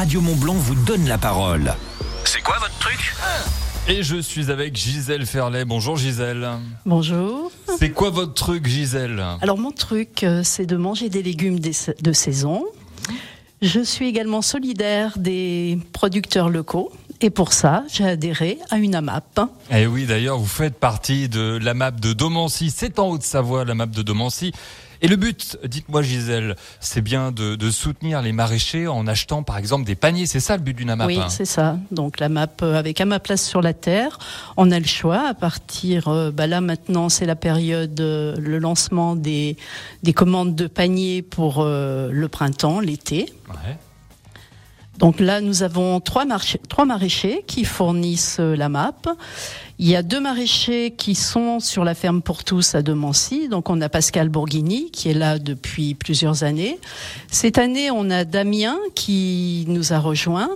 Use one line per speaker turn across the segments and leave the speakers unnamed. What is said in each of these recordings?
Radio Montblanc vous donne la parole.
C'est quoi votre truc?
Et je suis avec Gisèle Ferlet. Bonjour Gisèle.
Bonjour.
C'est quoi votre truc Gisèle?
Alors mon truc, euh, c'est de manger des légumes de saison. Je suis également solidaire des producteurs locaux. Et pour ça, j'ai adhéré à une AMAP.
Eh oui, d'ailleurs, vous faites partie de la map de Domancy. C'est en Haute-Savoie, la map de Domancy. Et le but, dites-moi Gisèle, c'est bien de, de soutenir les maraîchers en achetant par exemple des paniers. C'est ça le but d'une AMAP
Oui,
hein
c'est ça. Donc la map euh, avec à ma place sur la terre, on a le choix à partir. euh, bah là maintenant, c'est la période, euh, le lancement des des commandes de paniers pour euh, le printemps, l'été.
Ouais.
Donc là, nous avons trois, maraîchers qui fournissent euh, la map. Il y a deux maraîchers qui sont sur la ferme pour tous à Demancy. Donc on a Pascal Bourguigny qui est là depuis plusieurs années. Cette année, on a Damien qui nous a rejoint.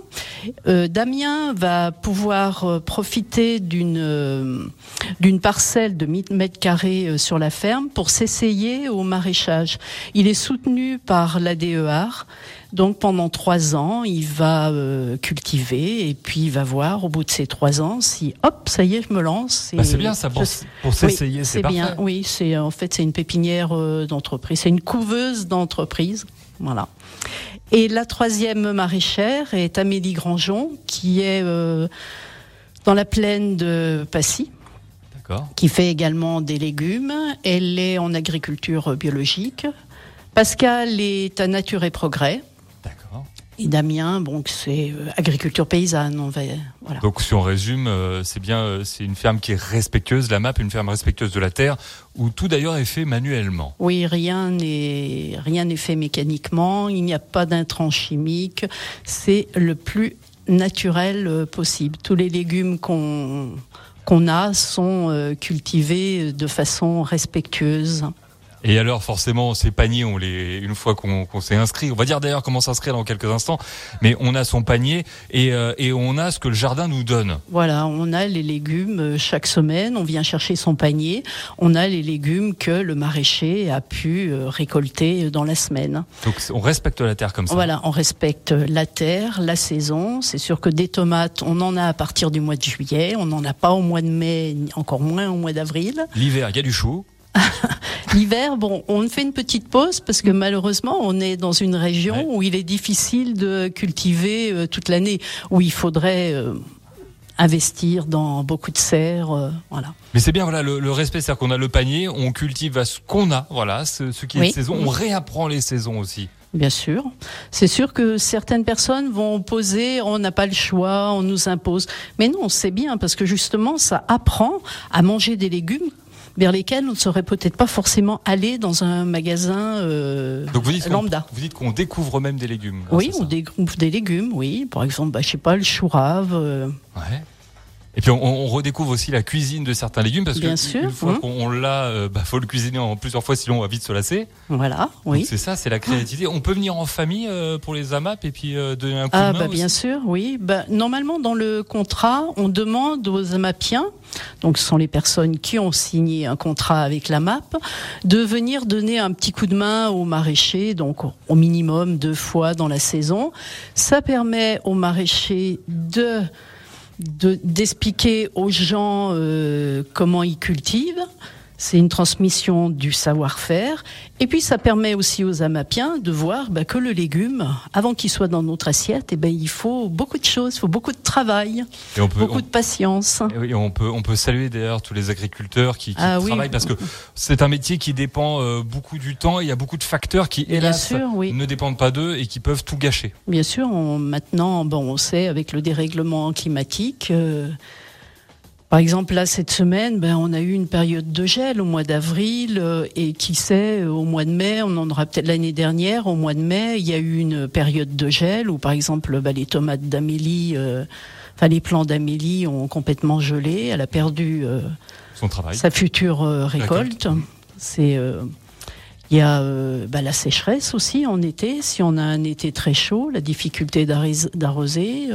Euh, Damien va pouvoir euh, profiter d'une euh, d'une parcelle de 1000 mètres carrés sur la ferme pour s'essayer au maraîchage. Il est soutenu par l'ADEAR. Donc pendant trois ans, il va cultiver et puis il va voir au bout de ces trois ans si hop, ça y est, je me lance.
Bah, c'est bien ça pour,
je-
pour s'essayer,
oui,
c'est
bien. Oui, c'est en fait c'est une pépinière euh, d'entreprise, c'est une couveuse d'entreprise. Voilà. Et la troisième maraîchère est Amélie Grandjean, qui est euh, dans la plaine de Passy, qui fait également des légumes. Elle est en agriculture biologique. Pascal est à Nature et Progrès. Et Damien, bon, c'est euh, agriculture paysanne. On va, voilà.
Donc si on résume, euh, c'est bien, euh, c'est une ferme qui est respectueuse, la MAP, une ferme respectueuse de la terre, où tout d'ailleurs est fait manuellement.
Oui, rien n'est rien n'est fait mécaniquement. Il n'y a pas d'intrants chimiques. C'est le plus naturel possible. Tous les légumes qu'on qu'on a sont cultivés de façon respectueuse.
Et alors forcément, ces paniers, on les, une fois qu'on s'est inscrit, on va dire d'ailleurs comment s'inscrire dans quelques instants, mais on a son panier et, euh, et on a ce que le jardin nous donne.
Voilà, on a les légumes euh, chaque semaine. On vient chercher son panier. On a les légumes que le maraîcher a pu euh, récolter dans la semaine.
Donc on respecte la terre comme ça.
Voilà, on respecte la terre, la saison. C'est sûr que des tomates, on en a à partir du mois de juillet, on n'en a pas au mois de mai, encore moins au mois d'avril.
L'hiver, il y a du chou.
L'hiver, bon, on fait une petite pause parce que malheureusement, on est dans une région
Ouais.
où il est difficile de cultiver euh, toute l'année, où il faudrait euh, investir dans beaucoup de serres, euh, voilà.
Mais c'est bien, voilà, le, le respect, c'est-à-dire qu'on a le panier, on cultive à ce qu'on a, voilà, ce, ce qui est de saison. On réapprend les saisons aussi.
Bien sûr. C'est sûr que certaines personnes vont poser on n'a pas le choix, on nous impose. Mais non, c'est bien parce que justement, ça apprend à manger des légumes vers lesquels on ne serait peut-être pas forcément allé dans un magasin euh,
Donc vous dites qu'on,
lambda.
vous dites qu'on découvre même des légumes. grâce
Oui,
ça.
on découvre des légumes, oui. Par exemple, bah, je sais pas, le chou rave. euh,
Ouais. Et puis on, on redécouvre aussi la cuisine de certains légumes parce que
Bien
une
sûr,
fois
hein.
qu'on l'a, euh, bah, faut le cuisiner en plusieurs fois sinon on va vite se lasser.
voilà, oui.
c'est ça, c'est la créativité. On peut venir en famille euh, pour les AMAP et puis euh, donner un coup
Ah
de main
bah bien sûr, oui. Bah, normalement dans le contrat, on demande aux AMAPiens, donc ce sont les personnes qui ont signé un contrat avec la MAP, de venir donner un petit coup de main aux maraîchers, donc au minimum deux fois dans la saison. Ça permet aux maraîchers de de- d'expliquer aux gens euh, comment ils cultivent. C'est une transmission du savoir-faire. Et puis, ça permet aussi aux amapiens de voir bah, que le légume, avant qu'il soit dans notre assiette, eh ben, il faut beaucoup de choses, il faut beaucoup de travail,
Et on peut,
beaucoup
on-
de patience.
et oui, on peut, on peut saluer d'ailleurs tous les agriculteurs qui, qui
Ah oui.
travaillent parce que c'est un métier qui dépend euh, beaucoup du temps. Il y a beaucoup de facteurs qui,
Bien
hélas,
sûr, oui.
ne dépendent pas d'eux et qui peuvent tout gâcher.
Bien sûr, on, maintenant, bon, on sait avec le dérèglement climatique. euh, par exemple, là, cette semaine, ben, on a eu une période de gel au mois d'avril, euh, et qui sait, euh, au mois de mai, on en aura peut-être l'année dernière, au mois de mai, il y a eu une période de gel où, par exemple, ben, les tomates d'Amélie, euh, enfin, les plants d'Amélie ont complètement gelé. Elle a perdu euh,
Son travail.
sa future récolte. C'est il y a bah, la sécheresse aussi en été. Si on a un été très chaud, la difficulté d'arroser.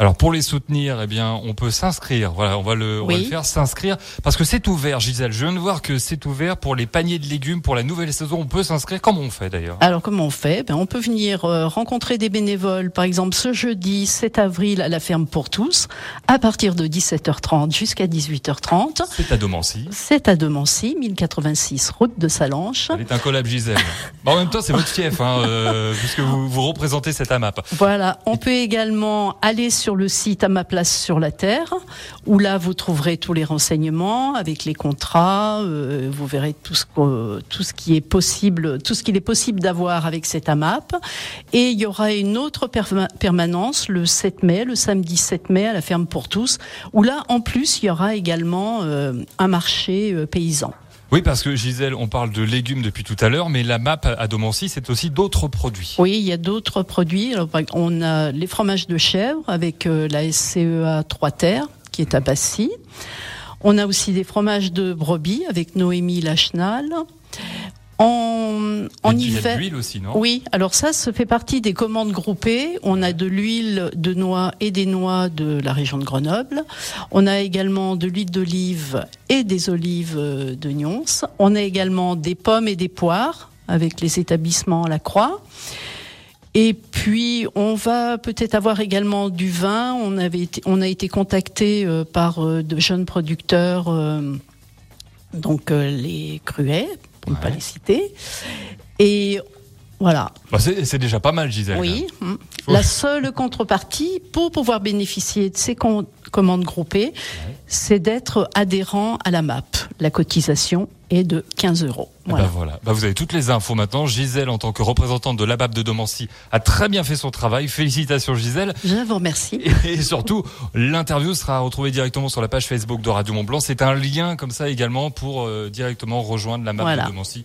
Alors pour les soutenir, eh bien, on peut s'inscrire. Voilà, on va le, on va le faire s'inscrire parce que c'est ouvert, Gisèle. Je viens de voir que c'est ouvert pour les paniers de légumes pour la nouvelle saison. On peut s'inscrire. Comment on fait d'ailleurs?
Alors comment on fait? Ben, On peut venir euh, rencontrer des bénévoles, par exemple ce jeudi 7 avril à la ferme pour tous, à partir de 17h30 jusqu'à 18h30.
C'est à Domancy.
C'est à Demancy, 1086 route de Salanches.
Elle est un collab Gisèle. Bah, en même temps, c'est votre fief, hein, euh, puisque vous, vous représentez cette AMAP.
Voilà, on peut également aller sur le site à ma place sur la terre, où là vous trouverez tous les renseignements avec les contrats. euh, vous verrez tout ce qui est possible, tout ce qu'il est possible d'avoir avec cette AMAP. Et il y aura une autre perma- permanence le 7 mai, le samedi 7 mai à la ferme pour tous, où là en plus il y aura également euh, un marché euh, paysan.
Oui, parce que Gisèle, on parle de légumes depuis tout à l'heure, mais la MAP à Domancy, c'est aussi d'autres produits.
Oui, il y a d'autres produits. On a les fromages de chèvre avec euh, la SCEA 3 Terres qui est à Passy. On a aussi des fromages de brebis avec Noémie Lachenal.
Y l'huile aussi, non?
Oui, alors ça, ça fait partie des commandes groupées. On a de l'huile de noix et des noix de la région de Grenoble. On a également de l'huile d'olive et des olives euh, de Nyons. On a également des pommes et des poires avec les établissements La Croix. Et puis, on va peut-être avoir également du vin. On, avait été, on a été contacté euh, par euh, de jeunes producteurs, donc les Cruets, pour ne pas les citer. Et voilà.
Bah, c'est c'est déjà pas mal, Gisèle.
Oui. mm.
Faut-
La seule contrepartie pour pouvoir bénéficier de ces com- commandes groupées, c'est d'être adhérent à la MAP. La cotisation est de 15 euros.
Eh
Voilà.
Voilà. Bah, vous avez toutes les infos maintenant. Gisèle, en tant que représentante de l'ABAP de Domancy, a très bien fait son travail. Félicitations, Gisèle.
Je vous remercie.
Et surtout, l'interview sera retrouvée directement sur la page Facebook de Radio Mont Blanc. C'est un lien comme ça également pour euh, directement rejoindre la map
Voilà.
de Domancy.